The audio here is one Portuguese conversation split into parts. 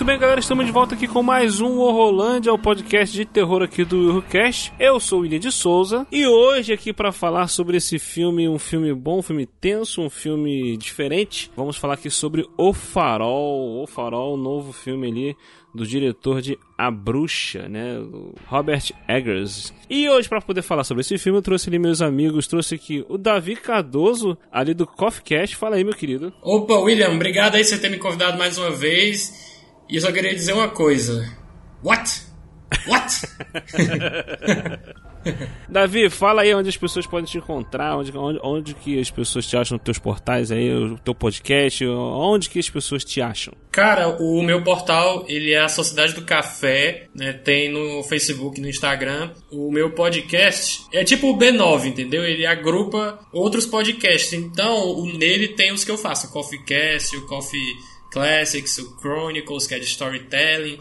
Muito bem, galera, estamos de volta aqui com mais um Horrorlândia, o podcast de terror aqui do Eurocast. Eu sou o William de Souza e hoje aqui para falar sobre esse filme, um filme bom, um filme tenso, um filme diferente, vamos falar aqui sobre O Farol, O Farol, novo filme ali do diretor de A Bruxa, né, Robert Eggers. E hoje para poder falar sobre esse filme eu trouxe ali meus amigos, trouxe aqui o Davi Cardoso, ali do Coffee. Fala aí, meu querido. Opa, William, obrigado aí por você ter me convidado mais uma vez. E eu só queria dizer uma coisa. What? What? Davi, fala aí onde as pessoas podem te encontrar, onde, onde, onde que as pessoas te acham nos teus portais aí, o teu podcast, onde que as pessoas te acham? Cara, o meu portal, ele é a Sociedade do Café, né? Tem no Facebook, no Instagram. O meu podcast é tipo o B9, entendeu? Ele agrupa outros podcasts. Então, nele tem os que eu faço, o Coffee Cast, o Coffee Classics, o Chronicles, que é de storytelling.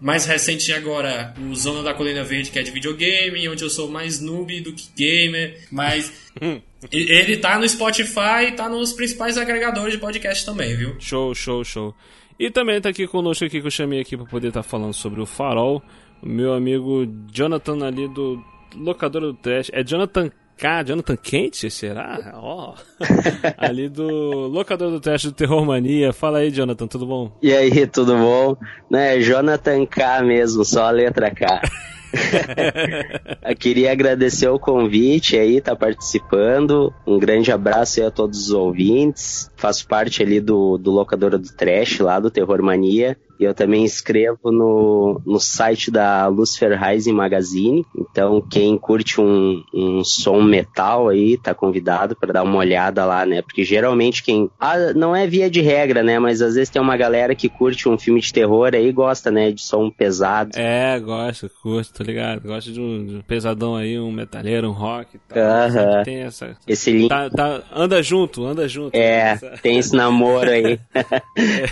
Mais recente agora, o Zona da Colina Verde, que é de videogame, onde eu sou mais noob do que gamer. Mas ele tá no Spotify e tá nos principais agregadores de podcast também, viu? Show, show, show. E também tá aqui conosco aqui que eu chamei aqui para poder estar tá falando sobre o Farol, o meu amigo Jonathan ali do locador do Trash. É Jonathan K, Jonathan Kent, será? Ó, oh. ali do locador do teste do Terror Mania. Fala aí, Jonathan, tudo bom? E aí, tudo bom? Né, Jonathan K mesmo, só a letra K. Eu queria agradecer o convite aí, tá participando. Um grande abraço aí a todos os ouvintes. Faço parte ali do, do locadora do Trash, lá do Terror Mania. E eu também escrevo no, no site da Lucifer Rising Magazine. Então, quem curte um, um som metal aí, tá convidado para dar uma olhada lá, né? Porque geralmente quem. Ah, não é via de regra, né? Mas às vezes tem uma galera que curte um filme de terror aí e gosta, né? De som pesado. É, gosta, curto, tá ligado? Gosta de um, de um pesadão aí, um metaleiro, um rock e tal. Uh -huh. Tem essa. Esse link. Tá, tá, anda junto, anda junto. É, tem esse namoro aí. é.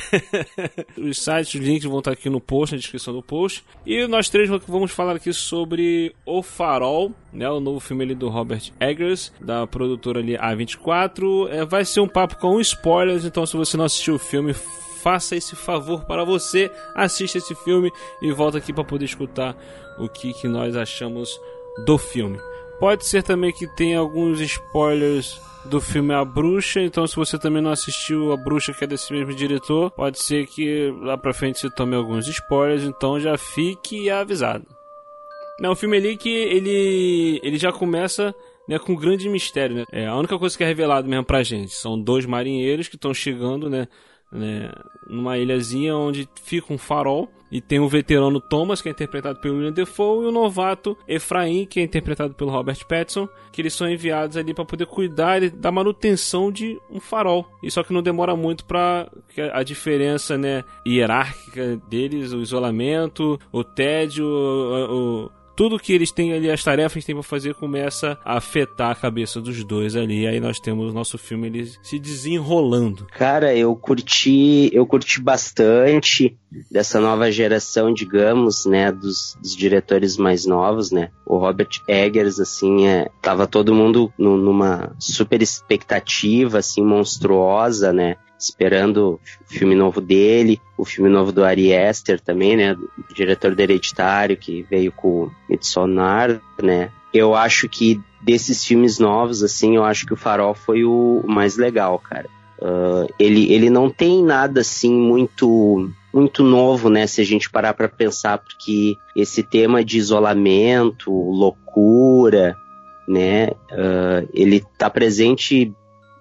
Os sites links vão estar aqui no post, na descrição do post. E nós três vamos falar aqui sobre O Farol, né, o novo filme ali do Robert Eggers, da produtora ali A24. É, vai ser um papo com spoilers, então se você não assistiu o filme, faça esse favor para você, assista esse filme e volta aqui para poder escutar o que, que nós achamos do filme. Pode ser também que tenha alguns spoilers do filme A Bruxa, então se você também não assistiu A Bruxa, que é desse mesmo diretor, pode ser que lá pra frente você tome alguns spoilers, então já fique avisado. Não, o filme ali que ele, ele já começa né, com um grande mistério, né? É, a única coisa que é revelado mesmo pra gente são dois marinheiros que estão chegando, né, né, numa ilhazinha onde fica um farol e tem o veterano Thomas, que é interpretado pelo William Defoe, e o novato Efraim, que é interpretado pelo Robert Pattinson, que eles são enviados ali para poder cuidar da manutenção de um farol. E só que não demora muito para a diferença, né, hierárquica deles, o isolamento, o tédio, o, o tudo que eles têm ali, as tarefas que têm pra fazer, começa a afetar a cabeça dos dois ali. Aí nós temos o nosso filme ele se desenrolando. Cara, eu curti, eu curti bastante dessa nova geração, digamos, né, dos, dos diretores mais novos, né? O Robert Eggers, assim, é, tava todo mundo no, numa super expectativa, assim, monstruosa, né? Esperando o filme novo dele, o filme novo do Ari Aster também, né, o diretor do Hereditário, que veio com Midsommar, né. Eu acho que desses filmes novos, assim, eu acho que o Farol foi o mais legal, cara. Uh, ele, ele não tem nada, assim, muito muito novo, né, se a gente parar para pensar, porque esse tema de isolamento, loucura, né, uh, ele tá presente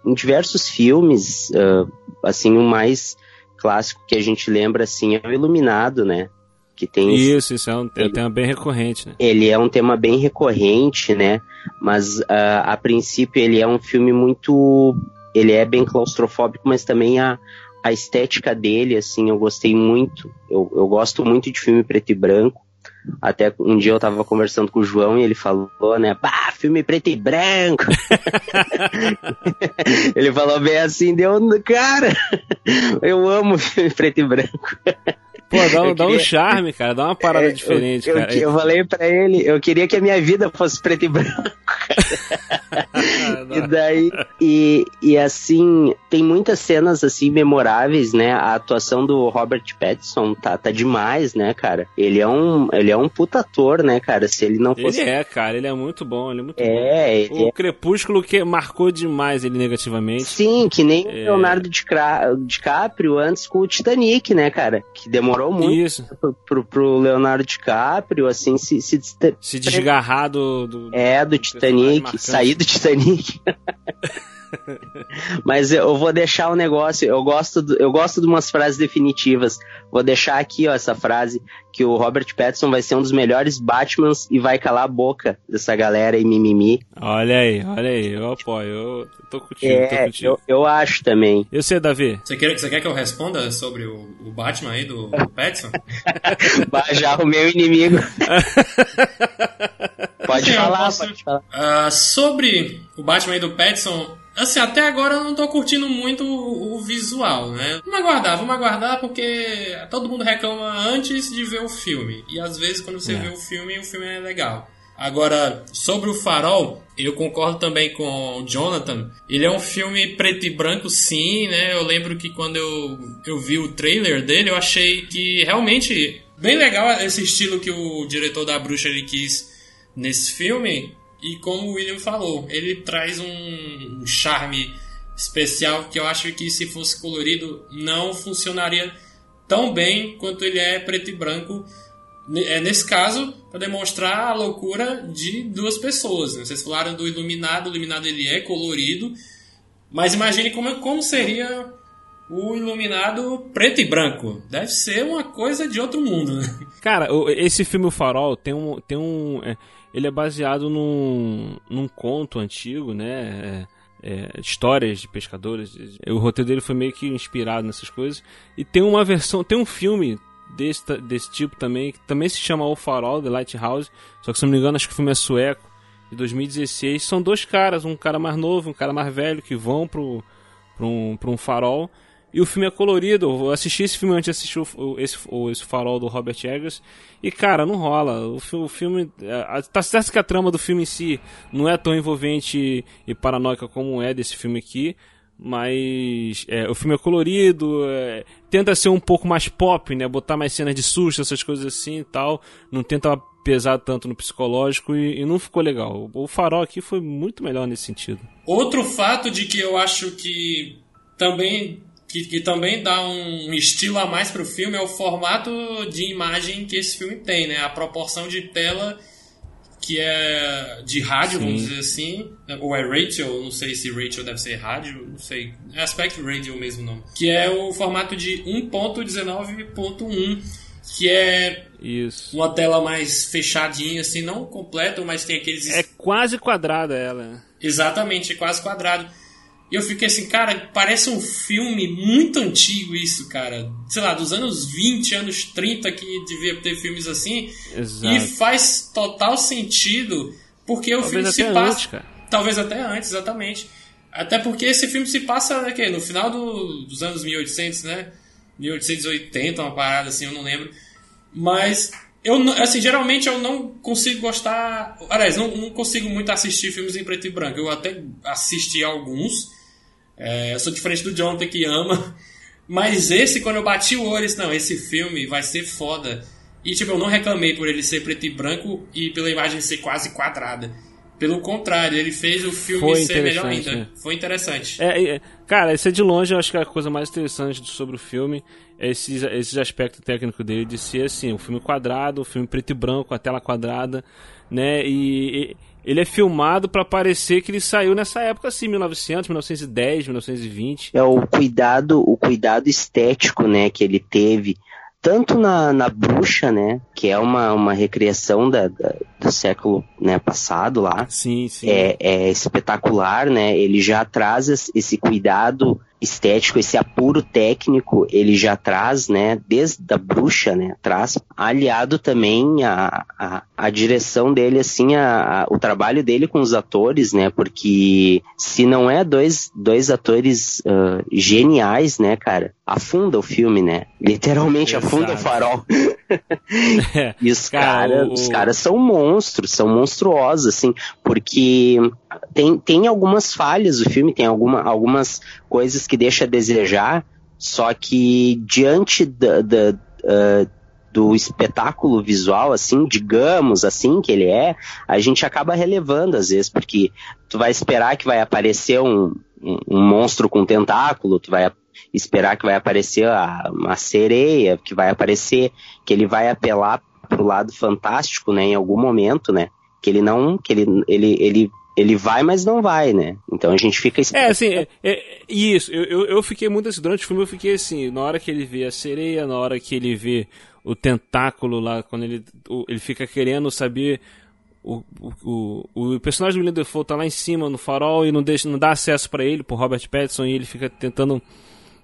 em diversos filmes, uh, assim, o mais clássico que a gente lembra, assim, é o Iluminado, né? Que tem isso, isso é um, ele, tema bem recorrente, né? Ele é um tema bem recorrente, né? Mas uh, a princípio ele é um filme muito... Ele é bem claustrofóbico, mas também a, a a estética dele, assim, eu gostei muito. Eu, eu gosto muito de filme preto e branco. Até um dia eu tava conversando com o João e ele falou, né, bah, filme preto e branco. ele falou bem assim, deu, cara, eu amo filme preto e branco. Pô, dá, um, queria... dá um charme, cara, dá uma parada é, diferente, eu, cara. Eu, eu falei pra ele, eu queria que a minha vida fosse preto e branco. e daí, e, e assim, tem muitas cenas assim memoráveis, né? A atuação do Robert Pattinson tá, tá demais, né, cara? Ele é um, ele é um puta ator, né, cara? Se ele não fosse. Ele é, cara, ele é muito bom, ele é muito é, bom. O é... Crepúsculo que marcou demais ele negativamente. Sim, que nem é... Leonardo DiCaprio antes com o Titanic, né, cara? Que demorou muito Isso. Pro, pro, pro Leonardo DiCaprio, assim, se. Se, se desgarrar do, do. É, do Titanic, sair do Titanic. Mas eu vou deixar o um negócio. Eu gosto, do, eu gosto de umas frases definitivas. Vou deixar aqui ó, essa frase que o Robert Pattinson vai ser um dos melhores Batmans e vai calar a boca dessa galera e mimimi. Olha aí, olha aí, eu apoio. Eu tô contigo, é, tô contigo. Eu, eu acho também. Eu sei, Davi. Você quer, você quer que eu responda sobre o, o Batman aí do, do Pattinson? Já o meu inimigo. pode, Sim, falar, posso... pode falar, uh, sobre o Batman aí do Pattinson, Assim, até agora eu não tô curtindo muito o, o, visual, né? Vamos aguardar, vamos aguardar porque todo mundo reclama antes de ver o filme. E às vezes quando você é. vê o filme, o filme é legal. Agora, sobre o Farol, eu concordo também com o Jonathan. Ele é um filme preto e branco, sim, né? Eu lembro que quando eu, eu vi o trailer dele, eu achei que realmente bem legal esse estilo que o diretor da Bruxa ele quis nesse filme. E como o William falou, ele traz um, charme especial que eu acho que se fosse colorido não funcionaria tão bem quanto ele é preto e branco. É nesse caso para demonstrar a loucura de duas pessoas. Né? Vocês falaram do iluminado, o iluminado ele é colorido, mas imagine como, como seria o iluminado preto e branco. Deve ser uma coisa de outro mundo. Né? Cara, esse filme O Farol tem um, tem um é ele é baseado num, num conto antigo, né? É, é, histórias de pescadores. O roteiro dele foi meio que inspirado nessas coisas. E tem uma versão, tem um filme desse, desse tipo também, que também se chama O Farol, The Lighthouse. Só que se não me engano, acho que o filme é sueco, de 2016. São dois caras, um cara mais novo, um cara mais velho, que vão pro, pro, um, pro um farol e o filme é colorido. Eu assisti esse filme antes de assistir o, esse, o, esse farol do Robert Eggers. E, cara, não rola. O, o filme. É, tá certo que a trama do filme em si não é tão envolvente e paranoica como é desse filme aqui. Mas é, o filme é colorido, é, tenta ser um pouco mais pop, né? Botar mais cenas de susto, essas coisas assim e tal. Não tenta pesar tanto no psicológico e, e, não ficou legal. O farol aqui foi muito melhor nesse sentido. Outro fato de que eu acho que também que, que também dá um estilo a mais para o filme é o formato de imagem que esse filme tem, né? A proporção de tela que é de rádio, Sim. vamos dizer assim, ou é Rachel, não sei se Rachel deve ser rádio, não sei, é Aspect Radio mesmo nome, que é o formato de 1.19.1, que é Isso. uma tela mais fechadinha, assim, não completa, mas tem aqueles... É quase quadrada ela. Exatamente, é quase quadrado. E eu fiquei assim, cara, parece um filme muito antigo isso, cara. Sei lá, dos anos 20, anos 30 que devia ter filmes assim. Exato. E faz total sentido porque o Talvez filme se antes, passa. cara. Talvez até antes, exatamente. Até porque esse filme se passa né, que, no final do, dos anos 1800, né? 1880, uma parada assim, eu não lembro. Mas eu assim, geralmente eu não consigo gostar. Aliás, não, não consigo muito assistir filmes em preto e branco. Eu até assisti alguns é, eu sou diferente do Jonathan que ama. Mas esse, quando eu bati o olho, disse, não, esse filme vai ser foda. E tipo, eu não reclamei por ele ser preto e branco e pela imagem ser quase quadrada. Pelo contrário, ele fez o filme Foi ser melhor ainda. né? Foi interessante. É, é, cara, esse é de longe, eu acho que a coisa mais interessante sobre o filme é esses, esses aspectos técnicos dele de ser assim, um filme quadrado, um filme preto e branco, a tela quadrada, né? E ele é filmado para parecer que ele saiu nessa época assim, 1900, 1910, 1920. É o cuidado, o cuidado estético, né, que ele teve tanto na, na bruxa, né, que é uma, uma recriação da, da do século né, passado lá. Sim, sim. É, é espetacular, né? Ele já traz esse cuidado estético, esse apuro técnico, ele já traz, né, desde a bruxa, né, traz, aliado também a, a, a direção dele, assim, a, a, o trabalho dele com os atores, né, porque se não é dois, dois atores uh, geniais, né, cara, afunda o filme, né, literalmente Exato. afunda o farol. e os caras cara, o... os caras são monstros, são monstruosos, assim, porque tem, tem algumas falhas o filme, tem alguma, algumas coisas que deixa a desejar, só que diante da, da uh, do espetáculo visual, assim, digamos assim que ele é, a gente acaba relevando às vezes, porque tu vai esperar que vai aparecer um, um, um monstro com tentáculo, tu vai esperar que vai aparecer a, uma sereia, que vai aparecer, que ele vai apelar pro lado fantástico, né, em algum momento, né, que ele não, que ele, ele, ele ele vai, mas não vai, né? Então a gente fica É, assim, é, é, isso. Eu, eu, eu, fiquei muito assim, durante o filme eu fiquei assim, na hora que ele vê a sereia, na hora que ele vê o tentáculo lá, quando ele, ele fica querendo saber. O, o, o, o personagem do William Defoe tá lá em cima no farol e não, deixa, não dá acesso para ele, pro Robert Pattinson, e ele fica tentando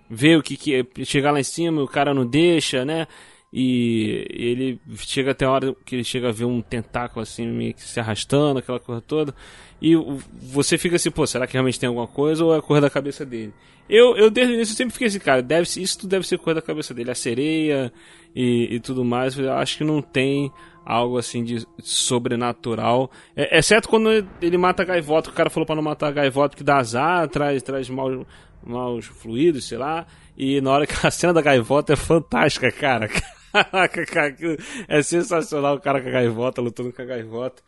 ver o que, que é. Chegar lá em cima o cara não deixa, né? E ele chega até a hora que ele chega a ver um tentáculo assim meio que se arrastando, aquela coisa toda. E você fica assim, pô, será que realmente tem alguma coisa ou é a cor da cabeça dele? Eu, eu desde o início sempre fiquei assim, cara, deve, isso deve ser cor da cabeça dele, a sereia e, e tudo mais. Eu acho que não tem algo assim de sobrenatural. É, exceto quando ele mata a gaivota, o cara falou para não matar a gaivota porque dá azar, traz, traz maus, maus fluidos, sei lá. E na hora que a cena da gaivota é fantástica, cara. Caraca, cara, é sensacional o cara com a gaivota, lutando com a gaivota.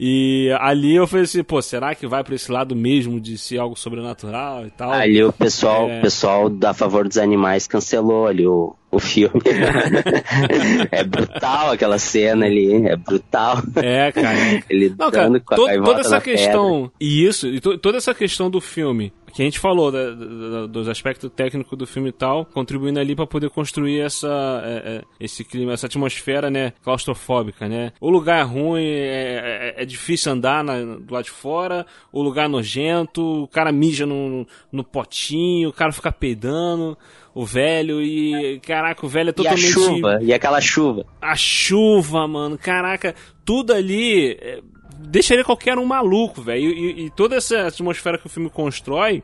E ali eu falei assim, pô, será que vai para esse lado mesmo de ser algo sobrenatural e tal? Ali o pessoal, é... pessoal da favor dos animais cancelou ali o, o filme. é brutal aquela cena ali, é brutal. É, cara. Ele Não, cara, com a to, toda essa questão, e isso, e to, toda essa questão do filme, que a gente falou da, da, dos aspectos técnicos do filme e tal, contribuindo ali para poder construir essa é, é, esse clima, essa atmosfera, né, claustrofóbica, né? O lugar é ruim, é, é, é difícil andar na, do lado de fora, o lugar é nojento, o cara mija no, no potinho, o cara fica peidando o velho e caraca, o velho é totalmente e a chuva, e aquela chuva. A chuva, mano, caraca, tudo ali é, deixaria qualquer um maluco, velho. E, e, toda essa atmosfera que o filme constrói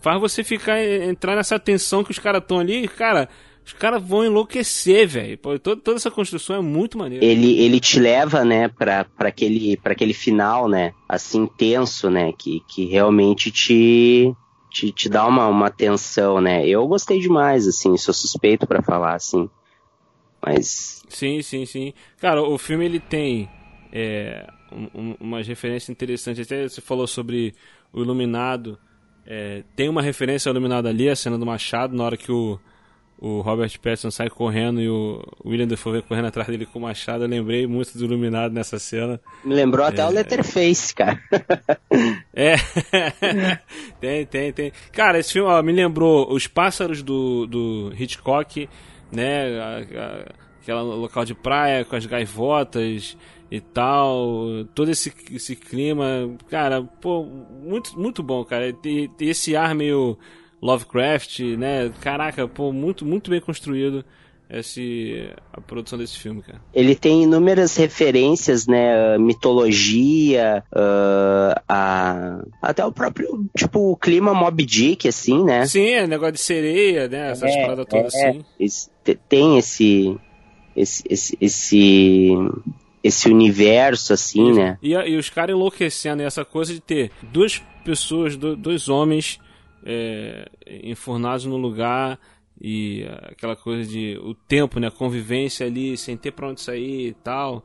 faz você ficar entrar nessa tensão que os caras estão ali, cara. Os caras vão enlouquecer, velho. Toda, toda essa construção é muito maneira. Ele, ele te leva, né, pra, pra, aquele, pra aquele final, né, assim, tenso, né, que, que realmente te, te, te dá uma, uma tensão, né. Eu gostei demais, assim, sou suspeito para falar, assim. Mas... Sim, sim, sim. Cara, o filme, ele tem é, um, umas referências interessantes. Até você falou sobre o Iluminado. É, tem uma referência ao Iluminado ali, a cena do Machado, na hora que o, o Robert Pattinson sai correndo e o William Defoe vem correndo atrás dele com o Machado. Eu lembrei muito do Iluminado nessa cena. Me lembrou até o é. Letterface, cara. é, tem, tem, tem. Cara, esse filme ó, me lembrou Os Pássaros do, do Hitchcock, né? A, a, aquela local de praia com as gaivotas e tal, todo esse, esse clima, cara, pô, muito, muito bom, cara. E, esse ar meio Lovecraft, né? Caraca, pô, muito, muito bem construído esse, a produção desse filme, cara. Ele tem inúmeras referências, né? Mitologia, uh, a, até o próprio, tipo, o clima Mob Dick, assim, né? Sim, é negócio de sereia, né? Essas é, paradas todas é, assim. tem esse, esse, esse, esse esse universo, assim, né? E, e os caras enlouquecendo, essa coisa de ter duas pessoas, dois homens é, enfurnados no lugar e aquela coisa de o tempo, né? A convivência ali, sem ter pra onde sair e tal.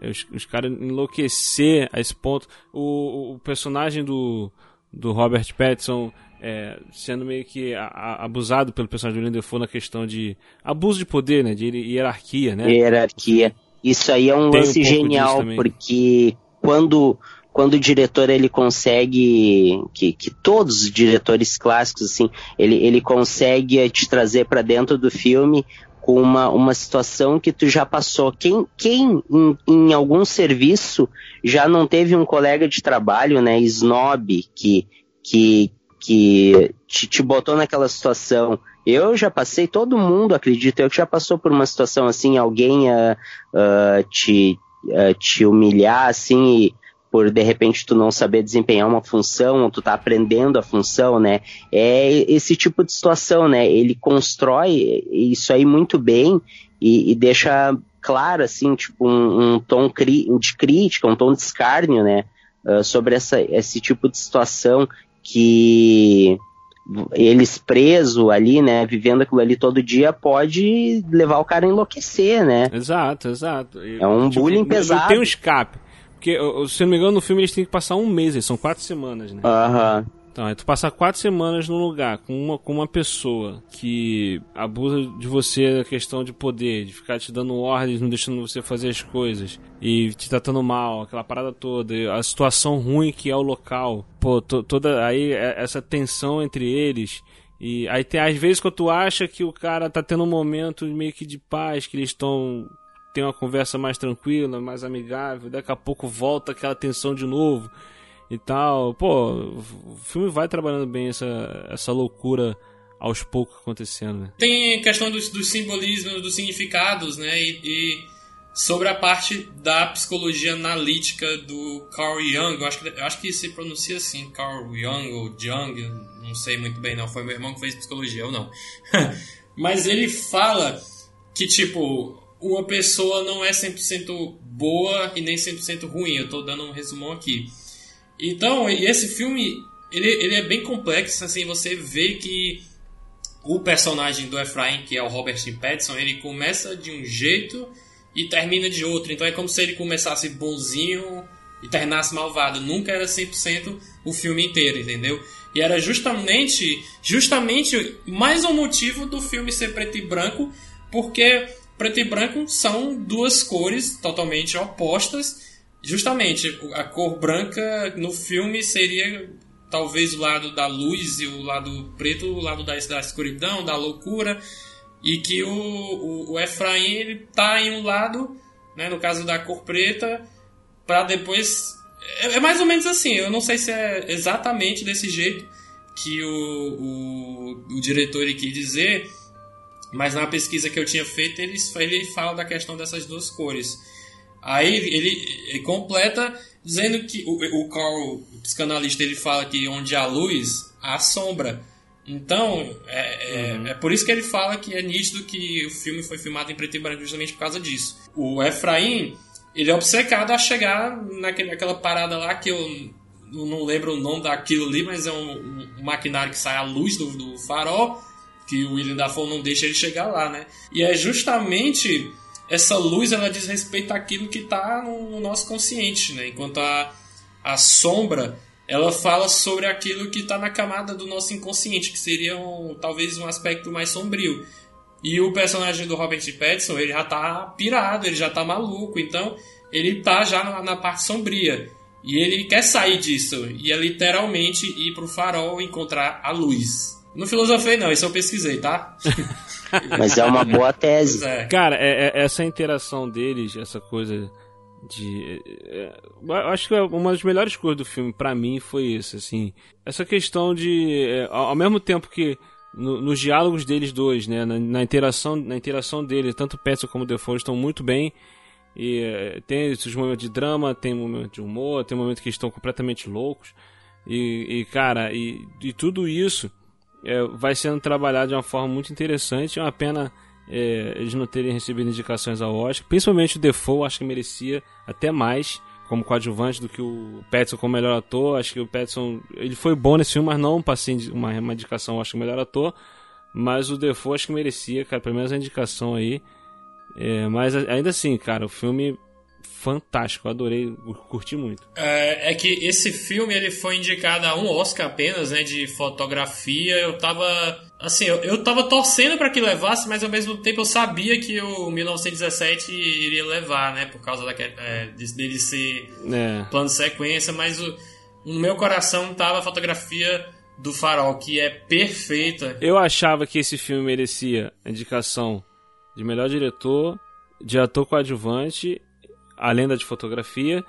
É, os, os caras enlouquecer a esse ponto. O, o personagem do, do Robert Pattinson é, sendo meio que a, a, abusado pelo personagem do Defoe na questão de abuso de poder, né? De hierarquia, né? Hierarquia. Isso aí é um Tem lance um genial, porque quando, quando o diretor ele consegue, que, que todos os diretores clássicos, assim, ele, ele consegue te trazer para dentro do filme com uma, uma situação que tu já passou. Quem, quem em, em algum serviço já não teve um colega de trabalho, né, snob, que, que, que te, te botou naquela situação? Eu já passei, todo mundo, acredito eu, que já passou por uma situação assim, alguém uh, uh, te, uh, te humilhar, assim, e, por de repente tu não saber desempenhar uma função, ou tu tá aprendendo a função, né? É esse tipo de situação, né? Ele constrói isso aí muito bem e, e deixa claro, assim, tipo, um, um tom de crítica, um tom de escárnio, né? Uh, sobre essa, esse tipo de situação que eles preso ali, né, vivendo aquilo ali todo dia, pode levar o cara a enlouquecer, né? Exato, exato. É um tipo, bullying pesado. Não tem um escape. Porque, se não me engano, no filme eles têm que passar um mês, são quatro semanas, né? Aham. Uhum. Então, é tu passar quatro semanas num lugar com uma, com uma pessoa que abusa de você a questão de poder, de ficar te dando ordens, não deixando você fazer as coisas, e te tratando mal, aquela parada toda, a situação ruim que é o local, pô, to, toda aí é, essa tensão entre eles. E aí tem às vezes quando tu acha que o cara tá tendo um momento meio que de paz, que eles estão tem uma conversa mais tranquila, mais amigável, daqui a pouco volta aquela tensão de novo e tal. Pô, o filme vai trabalhando bem essa, essa loucura aos poucos acontecendo, né? Tem questão dos, dos simbolismos, dos significados, né? E, e, sobre a parte da psicologia analítica do Carl Jung, eu acho que, eu acho que se pronuncia assim, Carl Jung ou Jung, não sei muito bem não, foi meu irmão que fez psicologia, ou não. Mas ele fala que, tipo, uma pessoa não é 100% boa e nem 100% ruim. Eu estou dando um resumão aqui. Então, esse filme, ele, ele é bem complexo, assim, você vê que o personagem do Efraim, que é o Robert Pattinson, ele começa de um jeito e termina de outro. Então é como se ele começasse bonzinho e terminasse malvado. Nunca era 100% o filme inteiro, entendeu? E era justamente, justamente mais um motivo do filme ser preto e branco, porque preto e branco são duas cores totalmente opostas. Justamente, a cor branca no filme seria talvez o lado da luz e o lado preto, o lado da, da escuridão, da loucura. E que o, o, o Efraim ele tá em um lado, né, no caso da cor preta, para depois. É, é, mais ou menos assim, eu não sei se é exatamente desse jeito que o, o, o diretor quis dizer mas na pesquisa que eu tinha feito, ele, ele fala da questão dessas duas cores. Aí ele, ele completa dizendo que o, o Carl, o psicanalista, ele fala que onde há luz, há sombra. Então, é, é, uhum. é, por isso que ele fala que é nítido que o filme foi filmado em preto e branco justamente por causa disso. O Efraim, ele é obcecado a chegar naquele, naquela parada lá que eu não lembro o nome daquilo ali, mas é um, um maquinário que sai à luz do, do farol que o William Dafoe não deixa ele chegar lá, né? E é justamente essa luz ela diz respeito àquilo que está no nosso consciente, né? Enquanto a, a sombra ela fala sobre aquilo que está na camada do nosso inconsciente, que seria um, talvez um aspecto mais sombrio. E o personagem do Robert Pattinson, ele já tá pirado, ele já tá maluco, então ele tá já na, na parte sombria. E ele quer sair disso, e é literalmente ir pro farol encontrar a luz. Não filosofei, não, isso eu pesquisei, tá? Mas é uma boa tese. É. Cara, é, é, essa interação deles, essa coisa de. É, é acho que uma das melhores coisas do filme, para mim, foi isso, assim. Essa questão de. É, ao mesmo tempo que. No, nos diálogos deles dois, né, na, na, interação, na interação deles, tanto Petson como Defoe estão muito bem. E é, tem esses momentos de drama, tem momentos de humor, tem momentos que estão completamente loucos. E, e cara, e, e tudo isso é, vai sendo trabalhado de uma forma muito interessante. É uma pena é, eles não terem recebido indicações ao Oscar. Principalmente o Defoe, acho que merecia até mais como coadjuvante do que o Petson como melhor ator. Acho que o Petson ele foi bom nesse filme, mas não passei uma, uma indicação, acho que melhor ator. Mas o Defoe acho que merecia, cara, pelo menos a indicação aí. É, mas ainda assim, cara, o filme fantástico, adorei, curti muito. É, é, que esse filme ele foi indicado a um Oscar apenas, né, de fotografia. Eu tava assim, eu, eu tava torcendo para que levasse, mas ao mesmo tempo eu sabia que o 1917 iria levar, né, por causa da, é, dele ser é. plano de sequência, mas o, no meu coração tava a fotografia do Farol, que é perfeita. Eu achava que esse filme merecia a indicação de melhor diretor, de ator coadjuvante, a lenda de fotografia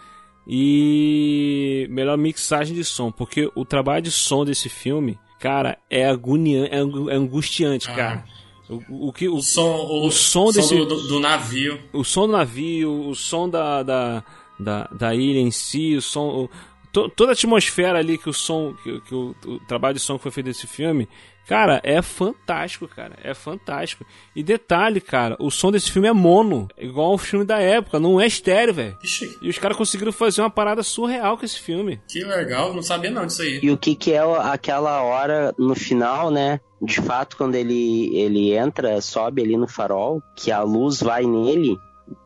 e melhor mixagem de som, porque o trabalho de som desse filme, cara, é agoniante, é, é angustiante, ah. cara. O, o, que o, o som, o, o som, desse do, do, navio, o som do navio, o som da, da, da, da ilha em si, o som, to, toda a atmosfera ali que o som, que, que o, o, trabalho de som que foi feito nesse filme, cara, é fantástico, cara, é fantástico. E detalhe, cara, o som desse filme é mono, igual ao filme da época, não é estéreo, velho. E os caras conseguiram fazer uma parada surreal com esse filme. Que legal, não sabia não disso aí. E o que que é aquela hora no final, né? de fato, quando ele, ele entra, sobe ali no farol, que a luz vai nele,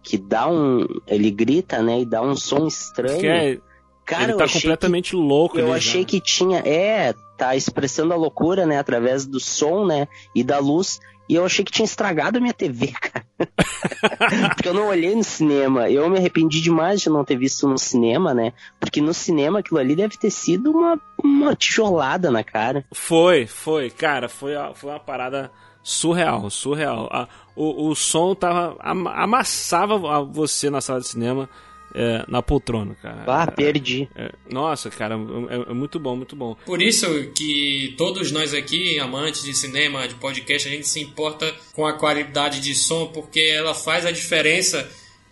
que dá um. Ele grita, né? E dá um som estranho. É, Cara, ele tá completamente que, louco. Eu achei já. que tinha. É, tá expressando a loucura, né? Através do som, né? E da luz. E eu achei que tinha estragado a minha TV, cara. porque eu não olhei no cinema. Eu me arrependi demais de não ter visto no cinema, né? Porque no cinema aquilo ali deve ter sido uma, uma tijolada na cara. Foi, foi. Cara, foi, foi uma parada surreal, surreal. O, o som tava. amassava você na sala de cinema é, na poltrona, cara. Ah, perdi. É, é, nossa, cara, é, é, muito bom, muito bom. Por isso que todos nós aqui, amantes de cinema, de podcast, a gente se importa com a qualidade de som, porque ela faz a diferença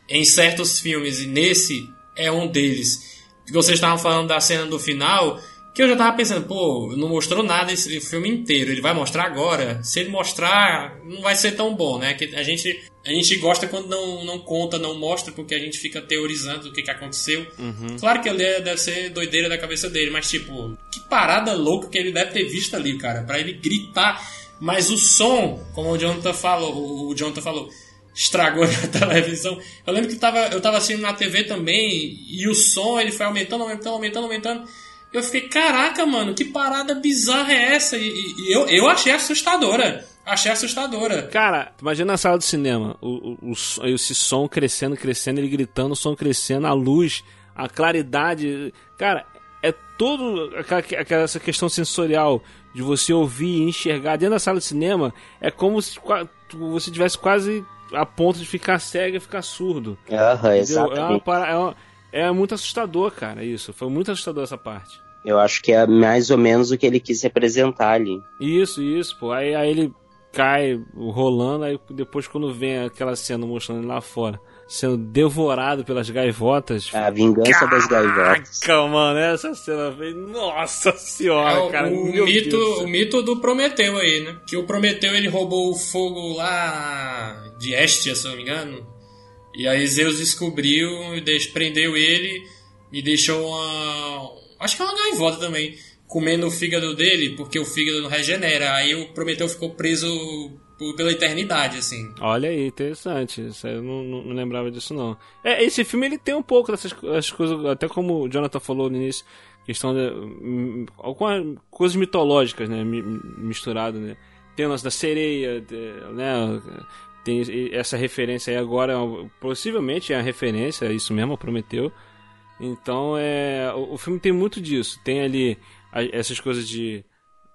em certos filmes, e nesse é um deles. Vocês estavam falando da cena do final, que eu já tava pensando, pô, não mostrou nada esse filme inteiro, ele vai mostrar agora. Se ele mostrar, não vai ser tão bom, né? Que a gente a gente gosta quando não, não conta, não mostra, porque a gente fica teorizando o que, que aconteceu. Uhum. Claro que ele deve ser doideira da cabeça dele, mas tipo, que parada louca que ele deve ter visto ali, cara, para ele gritar. Mas o som, como o Jonathan falou, o Jonathan falou, estragou a televisão. Eu lembro que tava, eu tava assistindo na TV também, e o som ele foi aumentando, aumentando, aumentando, aumentando. Eu fiquei, caraca, mano, que parada bizarra é essa? E, e eu, eu achei assustadora. Achei assustadora. Cara, imagina na sala do cinema, o, o, o, esse som crescendo, crescendo, ele gritando, o som crescendo, a luz, a claridade. Cara, é todo aquela, aquela essa questão sensorial de você ouvir e enxergar dentro da sala de cinema. É como se você tivesse quase a ponto de ficar cego e ficar surdo. Uhum, exatamente. É, uma, é, uma, é muito assustador, cara, isso. Foi muito assustador essa parte. Eu acho que é mais ou menos o que ele quis representar ali. Isso, isso, pô. Aí, aí ele cai rolando, aí depois quando vem aquela cena mostrando ele lá fora, sendo devorado pelas gaivotas. A vingança Caraca, das gaivotas. Calma, mano, essa cena fez. Nossa senhora, é, cara. O, mito, o mito do Prometeu aí, né? Que o Prometeu ele roubou o fogo lá de Estia, se eu não me engano. E aí Zeus descobriu prendeu ele e deixou uma. Acho que é uma gaivota também. Comendo o fígado dele, porque o fígado não regenera. Aí o Prometeu ficou preso pela eternidade, assim. Olha aí, interessante. Isso eu não, não, lembrava disso, não. É, esse filme ele tem um pouco dessas coisas, até como o Jonathan falou no início, questão de. Hum, algumas coisas mitológicas, né? Misturado, né? Tem o lance da sereia, né? Tem essa referência aí agora, possivelmente é a referência, é isso mesmo, prometeu. Então é, o, o, filme tem muito disso. Tem ali a, essas coisas de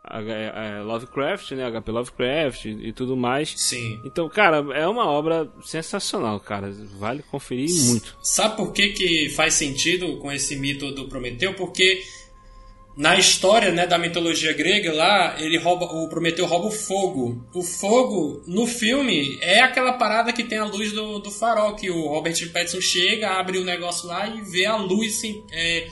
a, a Lovecraft, né, HP Lovecraft e, e, tudo mais. Sim. Então, cara, é uma obra sensacional, cara. Vale conferir muito. Sabe por que, que faz sentido com esse mito do Prometeu? Porque na história né, da mitologia grega lá, ele rouba, o Prometeu rouba o fogo. O fogo, no filme, é aquela parada que tem a luz do, do farol, que o Robert Pattinson chega, abre o negócio lá e vê a luz assim, é,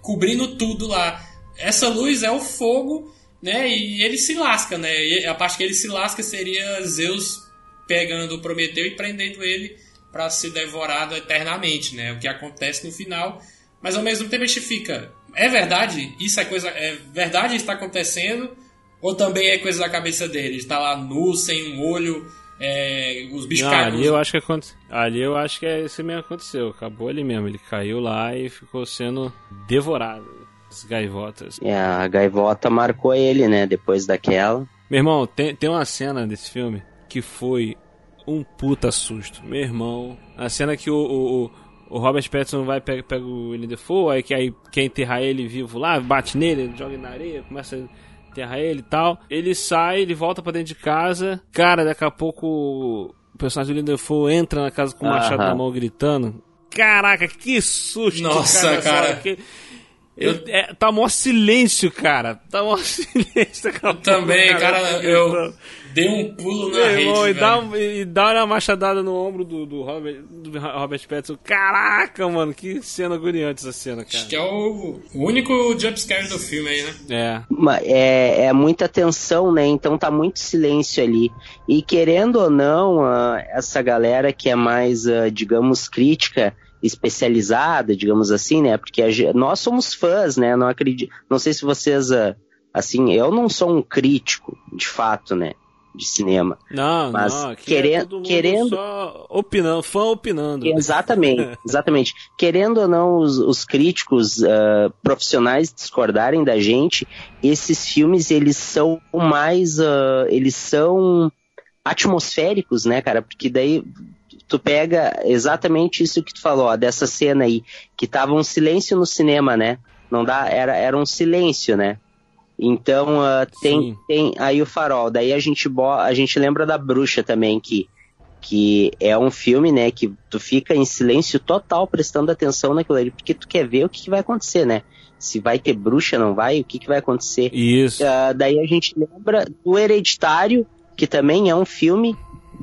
cobrindo tudo lá. Essa luz é o fogo, né? E ele se lasca, né? E a parte que ele se lasca seria Zeus pegando o Prometeu e prendendo ele para ser devorado eternamente, né? O que acontece no final. Mas ao mesmo tempo a gente fica é verdade? Isso é coisa. É verdade está acontecendo? Ou também é coisa da cabeça dele? Está lá nu, sem um olho, é, os bichos Não, ali eu acho que aconte... Ali eu acho que é isso mesmo aconteceu. Acabou ali mesmo. Ele caiu lá e ficou sendo devorado. As gaivotas. É, a gaivota marcou ele, né? Depois daquela. Meu irmão, tem, tem uma cena desse filme que foi um puta susto. Meu irmão, a cena que o, o, o Robert Pattinson vai pega, pega o William Defoe, aí, aí quer enterrar ele vivo lá, bate nele, joga na areia, começa a enterrar ele e tal. Ele sai, ele volta para dentro de casa. Cara, daqui a pouco personagem do William Dafoe entra na casa com o machado na mão gritando. Caraca, que susto! Nossa, cara. Que... Eu... É, tá mó silêncio, cara. Tá mó silêncio. Eu também, cara, eu dei um pulo na Meu rede, e, dá, e dá uma machadada no ombro do, do, Robert, do Robert Pattinson. Caraca, mano, que cena agoniante essa cena, cara. Acho que é o, o único jumpscare do filme aí, né? É. é. É muita tensão, né? Então tá muito silêncio ali. E querendo ou não, uh, essa galera que é mais, uh, digamos, crítica especializada, digamos assim, né? Porque a, nós somos fãs, né? Não acredito, não sei se vocês, uh, assim, eu não sou um crítico, de fato, né? de cinema. Não, mas não, querendo, é querendo só opinando, fã opinando. Exatamente, exatamente. querendo ou não os, os críticos uh, profissionais discordarem da gente, esses filmes eles são mais, uh, eles são atmosféricos, né, cara? Porque daí tu pega exatamente isso que tu falou, ó, dessa cena aí, que tava um silêncio no cinema, né? Não dá, era, era um silêncio, né? Então uh, tem, tem aí o farol. Daí a gente, a gente lembra da bruxa também, que, que é um filme, né, que tu fica em silêncio total prestando atenção naquilo ali, porque tu quer ver o que, que vai acontecer, né? Se vai ter bruxa, não vai, o que, que vai acontecer. Isso. Uh, daí a gente lembra do Hereditário, que também é um filme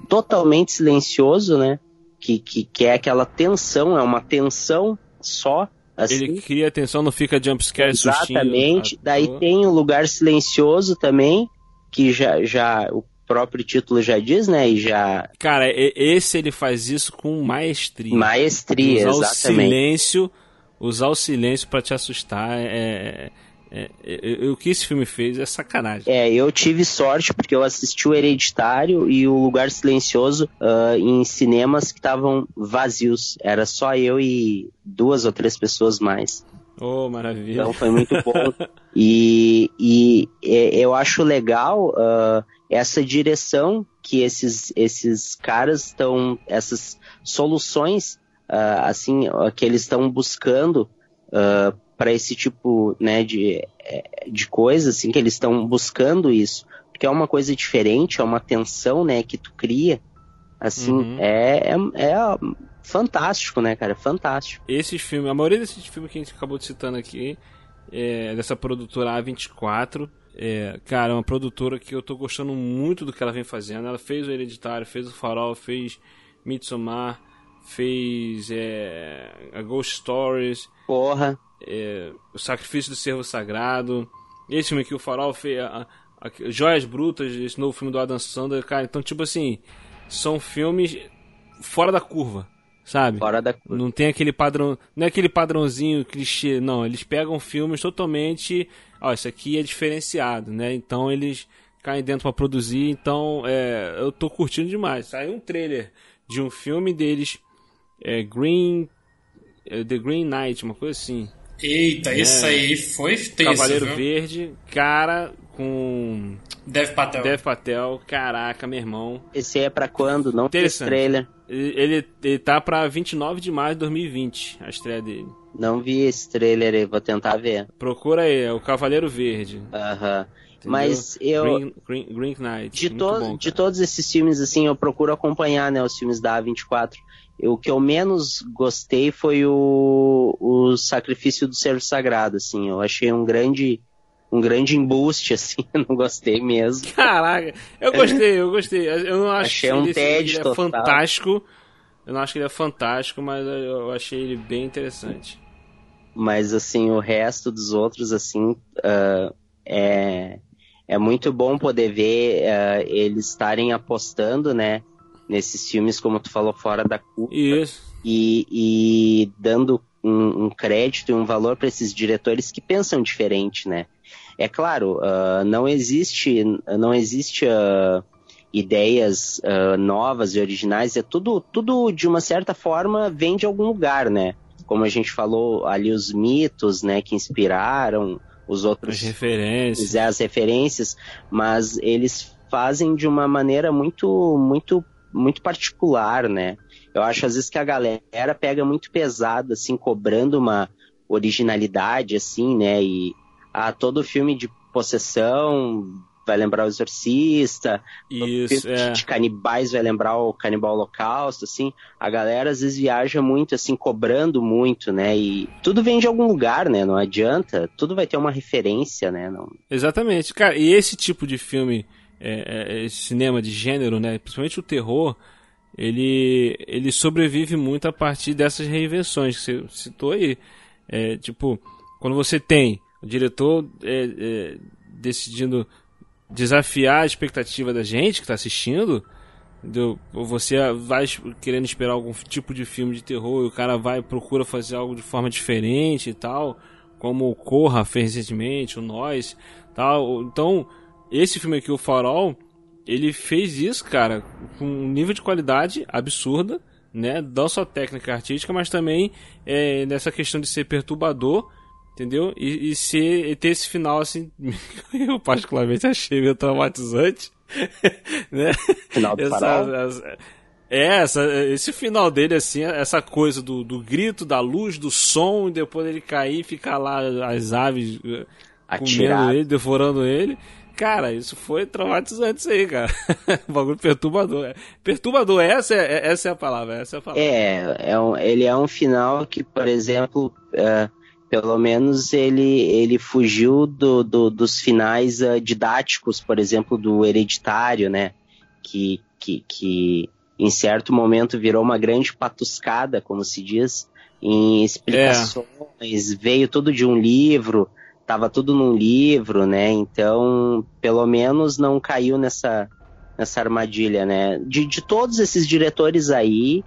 totalmente silencioso, né? Que, que, que é aquela tensão, é uma tensão só Assim, ele cria atenção, não fica jumpscare Exatamente. Daí tem o um lugar silencioso também, que já, já o próprio título já diz, né? E já. Cara, esse ele faz isso com maestria. Maestria, usar exatamente. O silêncio, usar o silêncio para te assustar é, é, é, o que esse filme fez é sacanagem. É, eu tive sorte porque eu assisti o Hereditário e o Lugar Silencioso uh, em cinemas que estavam vazios. Era só eu e duas ou três pessoas mais. Oh, maravilha. Então foi muito bom. e, e, e, eu acho legal uh, essa direção que esses, esses caras estão, essas soluções, uh, assim, que eles estão buscando uh, para esse tipo né, de, é, de coisa, assim, que eles estão buscando isso. Porque é uma coisa diferente, é uma tensão, né, que tu cria. Assim, uhum. é, é, é, fantástico, né, cara? Fantástico. Esses filmes, a maioria desses filmes que a gente acabou de citando aqui, é dessa produtora A24. É, cara, é uma produtora que eu tô gostando muito do que ela vem fazendo. Ela fez o Hereditário, fez o Farol, fez Midsommar, fez é, a Ghost Stories. Porra é, O Sacrifício do Servo Sagrado. Esse filme aqui, O Farol, fez a, a, a, Joias Brutas, esse novo filme do Adam Sandler, cara. Então, tipo assim, são filmes fora da curva, sabe? Fora da curva. Não tem aquele padrão, não é aquele padrãozinho clichê, não. Eles pegam filmes totalmente, ó, isso aqui é diferenciado, né? Então eles caem dentro para produzir. Então, é, eu tô curtindo demais. Saiu um trailer de um filme deles, é, Green, é, The Green Knight, uma coisa assim. Eita, é. esse aí foi tenso, Cavaleiro viu? Verde, cara com... Dev Patel. Dev Patel, caraca, meu irmão. Esse é pra quando? Não tem trailer. Ele, ele, tá pra 29 de maio de 2020, a estreia dele. Não vi esse trailer aí, vou tentar ver. Procura aí, é o Cavaleiro Verde. Aham. Mas eu. Green, Green, Green Knight. De, to bom, de todos esses filmes, assim, eu procuro acompanhar, né, os filmes da A24 o que eu menos gostei foi o, o sacrifício do servo sagrado, assim. Eu achei um grande um grande embuste, assim, não gostei mesmo. Caraca, eu gostei, eu gostei. Eu não acho achei um ele, tédio ele é fantástico. Eu não acho que ele é fantástico, mas eu achei ele bem interessante. Mas, assim, o resto dos outros, assim, uh, é, é muito bom poder ver uh, eles estarem apostando, né, nesses filmes, como tu falou, fora da curva. Isso. E, e dando um, um, crédito e um valor para esses diretores que pensam diferente, né? É claro, uh, não existe, não existe uh, ideias uh, novas e originais. É tudo, tudo de uma certa forma vem de algum lugar, né? Como a gente falou ali os mitos, né, que inspiraram os outros as referências, as referências, mas eles fazem de uma maneira muito, muito muito particular, né? Eu acho às vezes que a galera pega muito pesado, assim, cobrando uma originalidade, assim, né? E ah, todo filme de possessão vai lembrar o Exorcista. Isso, filme é. de canibais vai lembrar o Canibal Holocausto, assim. A galera às vezes viaja muito, assim, cobrando muito, né? E tudo vem de algum lugar, né? Não adianta. Tudo vai ter uma referência, né? Não... Exatamente. Cara, e esse tipo de filme, é, é, cinema de gênero, né? Principalmente o terror, ele, ele sobrevive muito a partir dessas reinvenções que você citou aí. É, tipo, quando você tem o diretor é, é, decidindo desafiar a expectativa da gente que está assistindo, entendeu? você vai querendo esperar algum tipo de filme de terror e o cara vai procura fazer algo de forma diferente e tal, como o Corra fez recentemente, o Nós, tal. Então, esse filme aqui, o Farol, ele fez isso, cara, com um nível de qualidade absurda, né? Não só técnica artística, mas também é, nessa questão de ser perturbador, entendeu? E, e, ser, e ter esse final assim, eu particularmente achei meio traumatizante, né? Final do essa, é, essa, esse final dele, assim, essa coisa do, do grito, da luz, do som, e depois ele cair e ficar lá as aves eh, Atirado. comendo ele, devorando ele. Cara, isso foi traumatizante isso aí, cara. bagulho perturbador. É. Perturbador, essa é, essa é a palavra, essa é a palavra. É, é um, ele é um final que, por exemplo, uh, pelo menos ele, ele fugiu do, do, dos finais uh, didáticos, por exemplo, do hereditário, né? Que, que, que em certo momento virou uma grande patuscada, como se diz, em explicações, é. veio tudo de um livro, tava tudo num livro, né? Então, pelo menos não caiu nessa, nessa armadilha, né? De, de todos esses diretores aí,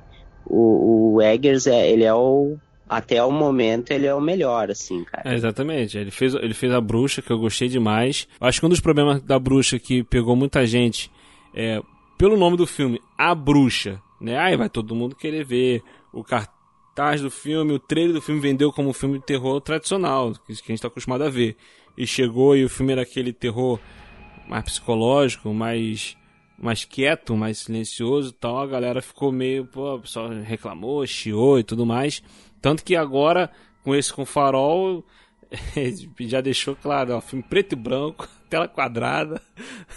o, o Eggers, é, ele é o até o momento ele é o melhor, assim, cara. É, exatamente. Ele fez, ele fez a bruxa, que eu gostei demais. Acho que um dos problemas da bruxa que pegou muita gente é pelo nome do filme, A Bruxa, né? Aí vai todo mundo querer ver o cartaz do filme, o trailer do filme vendeu como um filme de terror tradicional, que a gente está acostumado a ver. E chegou e o filme era aquele terror mais psicológico, mais mais quieto, mais silencioso tal, a galera ficou meio, pô, o pessoal reclamou, chiou e tudo mais. Tanto que agora, com esse com farol, já deixou claro, ó, filme preto e branco, tela quadrada.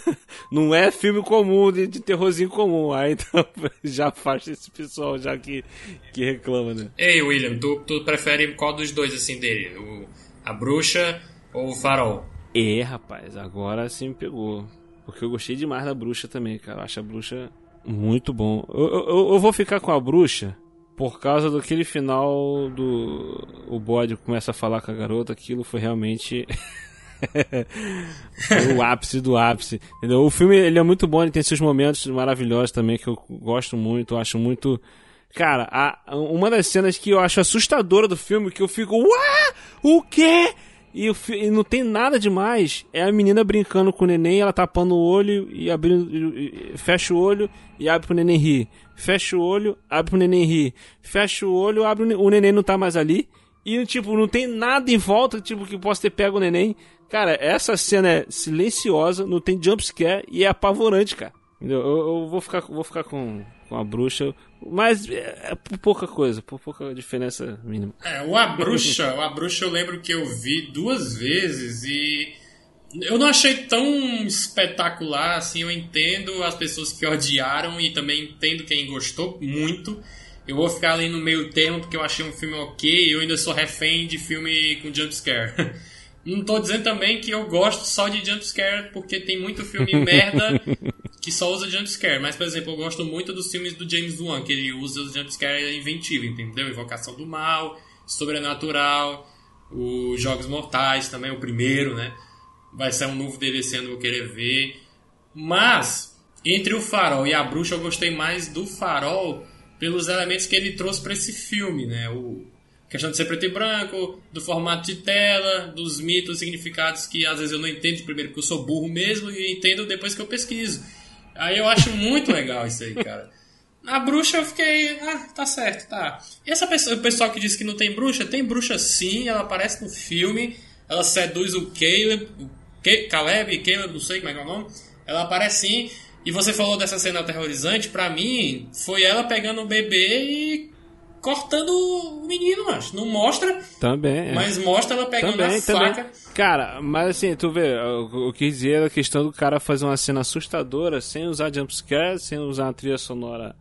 Não é filme comum, de, de terrorzinho comum. Aí então já faz esse pessoal já que, que reclama, né? Ei, William, tu, tu prefere qual dos dois assim dele? O, a bruxa ou o farol? É, rapaz, agora sim me pegou. Porque eu gostei demais da bruxa também, cara. Eu acho a bruxa muito bom. Eu, eu, eu vou ficar com a bruxa por causa daquele final do o bode começa a falar com a garota, aquilo foi realmente foi o ápice do ápice. Entendeu? O filme ele é muito bom, ele tem seus momentos maravilhosos também que eu gosto muito, eu acho muito Cara, a, uma das cenas que eu acho assustadora do filme, que eu fico, uá, o quê? E, o, e, não tem nada demais. É a menina brincando com o neném, ela tapando o olho e abrindo. Fecha o olho e abre pro neném rir. Fecha o olho, abre pro neném rir. Fecha o olho, abre o, o neném não tá mais ali. E, tipo, não tem nada em volta, tipo, que possa ter pego o neném. Cara, essa cena é silenciosa, não tem jumpscare e é apavorante, cara. Eu, eu, eu, vou ficar, vou ficar com, com a bruxa, mas é, é por pouca coisa, por pouca diferença mínima. É, o A Bruxa, o A Bruxa eu lembro que eu vi duas vezes e eu não achei tão espetacular, assim, eu entendo as pessoas que odiaram e também entendo quem gostou muito. Eu vou ficar ali no meio termo porque eu achei um filme ok e eu ainda sou refém de filme com jumpscare. Não tô dizendo também que eu gosto só de jumpscare porque tem muito filme merda que só usa jumpscare. Mas, por exemplo, eu gosto muito dos filmes do James Wan, que ele usa os jumpscare inventivo, entendeu? Invocação do Mal, Sobrenatural, os Jogos Mortais também, o primeiro, né? Vai ser um novo esse ano, vou querer ver. Mas, entre o Farol e a Bruxa, eu gostei mais do Farol pelos elementos que ele trouxe para esse filme, né? O, questão de ser preto e branco, do formato de tela, dos mitos, significados que às vezes eu não entendo primeiro porque eu sou burro mesmo e entendo depois que eu pesquiso. Aí eu acho muito legal isso aí, cara. A bruxa eu fiquei, ah, tá certo, tá. E essa pessoa, o pessoal que diz que não tem bruxa, tem bruxa sim, ela aparece no filme, ela seduz o Caleb, o Caleb, Caleb, não sei como é que é o nome. Ela aparece sim, e você falou dessa cena aterrorizante, pra mim, foi ela pegando o bebê e cortando o menino, mas não mostra. Também. É. Mas mostra ela pegando também, a faca. Também. Cara, mas assim, tu vê, eu quis dizer a questão do cara fazer uma cena assustadora sem usar jumpscare, sem usar uma trilha sonora.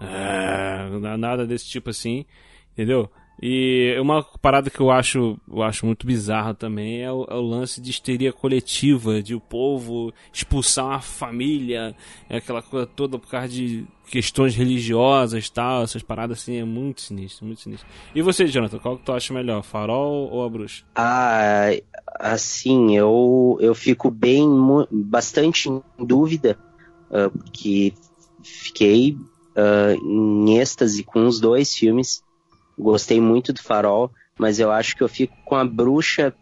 Ah, nada desse tipo assim, entendeu? E uma parada que eu acho, eu acho muito bizarra também é o, é o, lance de histeria coletiva, de o povo expulsar uma família, é aquela coisa toda por causa de questões religiosas tal, essas paradas assim, é muito sinistro, muito sinistro. E você, Jonathan, qual que tu acha melhor, Farol ou A Bruxa? Ah, assim, eu, eu fico bem, bastante em dúvida, uh, porque fiquei uh, em êxtase com os dois filmes, Gostei muito do Farol, mas eu acho que eu fico com a bruxa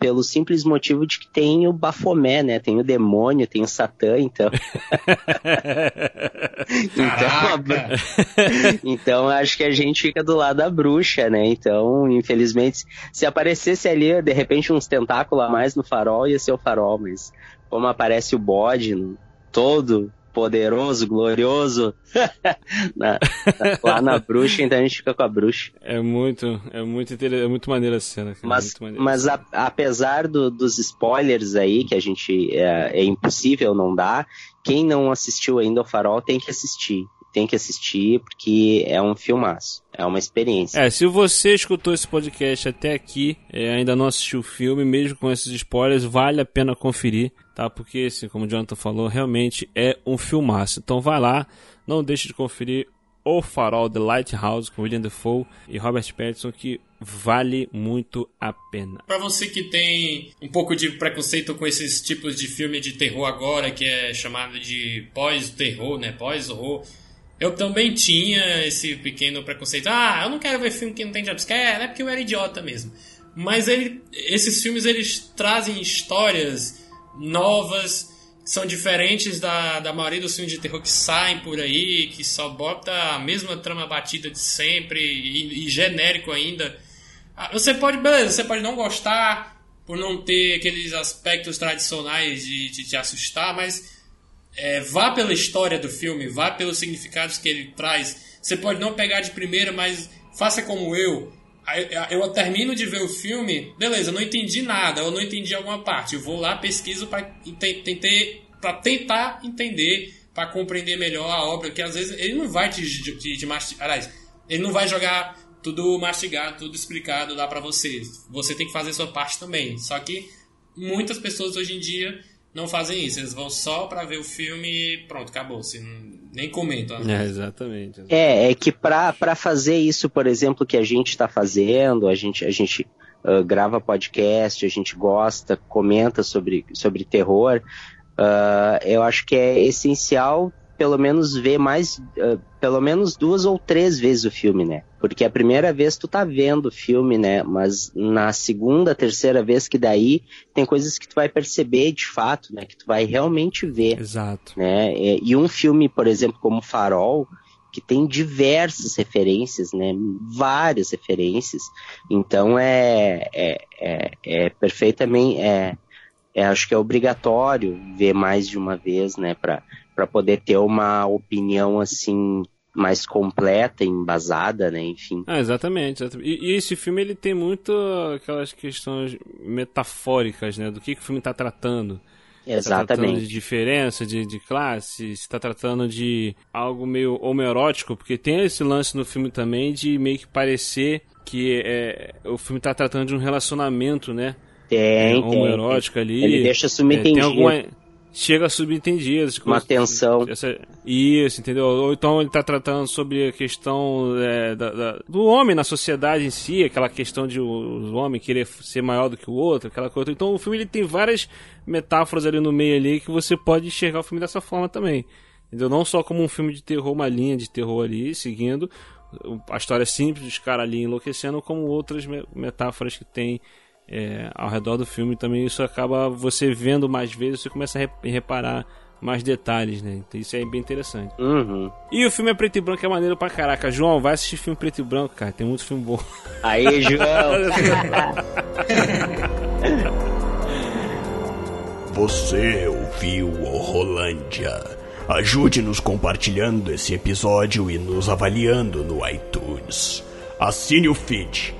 pelo simples motivo de que tem o Bafomé, né? Tem o demônio, tem o Satã, então. então, então acho que a gente fica do lado da bruxa, né? Então, infelizmente, se aparecesse ali, de repente, uns tentáculos a mais no farol, ia ser o farol, mas como aparece o bode todo poderoso, glorioso na, lá na bruxa, então a gente fica com a bruxa. É muito, é muito interessante, é muito maneira a cena. Mas, mas a, apesar do, dos spoilers aí, que a gente é, é impossível não dar, quem não assistiu ainda ao Farol tem que assistir tem que assistir porque é um filmaço, é uma experiência. É, se você escutou esse podcast até aqui, é, ainda não assistiu o filme, mesmo com esses spoilers, vale a pena conferir tá? Porque, assim, como o Jonathan falou, realmente é um filmaço. Então vai lá, não deixe de conferir O Farol The Lighthouse com William Defoe e Robert Pattinson, que vale muito a pena. Para você que tem um pouco de preconceito com esses tipos de filme de terror agora, que é chamado de pós-terror, né? Pós-horror. Eu também tinha esse pequeno preconceito. Ah, eu não quero ver filme que não tem jumpscare, é porque eu era idiota mesmo. Mas ele, esses filmes eles trazem histórias novas, que são diferentes da, da maioria dos filmes de terror que saem por aí, que só bota a mesma trama batida de sempre e, e genérico ainda. Ah, você pode, beleza, você pode não gostar por não ter aqueles aspectos tradicionais de, de te assustar, mas é, vá pela história do filme, vá pelos significados que ele traz. Você pode não pegar de primeira, mas faça como eu eu termino de ver o filme, beleza, não entendi nada, eu não entendi alguma parte. Eu vou lá, pesquiso para tentar entender, para compreender melhor a obra, que às vezes ele não vai te, te, te mastigar. Aliás, ele não vai jogar tudo mastigado, tudo explicado lá para você. Você tem que fazer sua parte também. Só que muitas pessoas hoje em dia não fazem isso. Eles vão só para ver o filme e pronto, acabou. Você nem comentam. É, exatamente, exatamente, É, é que para fazer isso, por exemplo, que a gente está fazendo, a gente, a gente uh, grava podcast, a gente gosta, comenta sobre, sobre terror, uh, eu acho que é essencial pelo menos ver mais, uh, pelo menos duas ou três vezes o filme, né? Porque a primeira vez tu tá vendo o filme, né? Mas na segunda, terceira vez que daí tem coisas que tu vai perceber de fato, né? Que tu vai realmente ver. Exato. Né? E um filme, por exemplo, como Farol, que tem diversas referências, né? Várias referências. Então é, é, é, é perfeitamente. É, é, acho que é obrigatório ver mais de uma vez, né? Para para poder ter uma opinião assim mais completa, embasada, né? Enfim. Ah, exatamente. E, e, esse filme ele tem muito aquelas questões metafóricas, né? Do que, que o filme está tratando. Exatamente. Tá tratando de diferença, de, de classe, se está tratando de algo meio homerótico, porque tem esse lance no filme também de meio que parecer que é, o filme está tratando de um relacionamento, né? Tem, é, homoerótico tem. ali. Ele deixa subentendido. É, tem alguma chega a subentendido. Uma tensão. Essa, isso, entendeu? Ou então ele está tratando sobre a questão é, da, da, do homem na sociedade em si, aquela questão de o, o, homem querer ser maior do que o outro, aquela coisa. Então o filme ele tem várias metáforas ali no meio ali que você pode enxergar o filme dessa forma também. Entendeu? Não só como um filme de terror, uma linha de terror ali, seguindo a história simples dos caras ali enlouquecendo, como outras metáforas que tem é, ao redor do filme também isso acaba você vendo mais vezes, você começa a reparar mais detalhes, né? Então isso é bem interessante. Uhum. E o filme é preto e branco, é maneiro pra caraca. João, vai assistir filme preto e branco, cara. Tem muito filme bom. Aí, João! Você ouviu o Rolândia. Ajude-nos compartilhando esse episódio e nos avaliando no iTunes. Assine o feed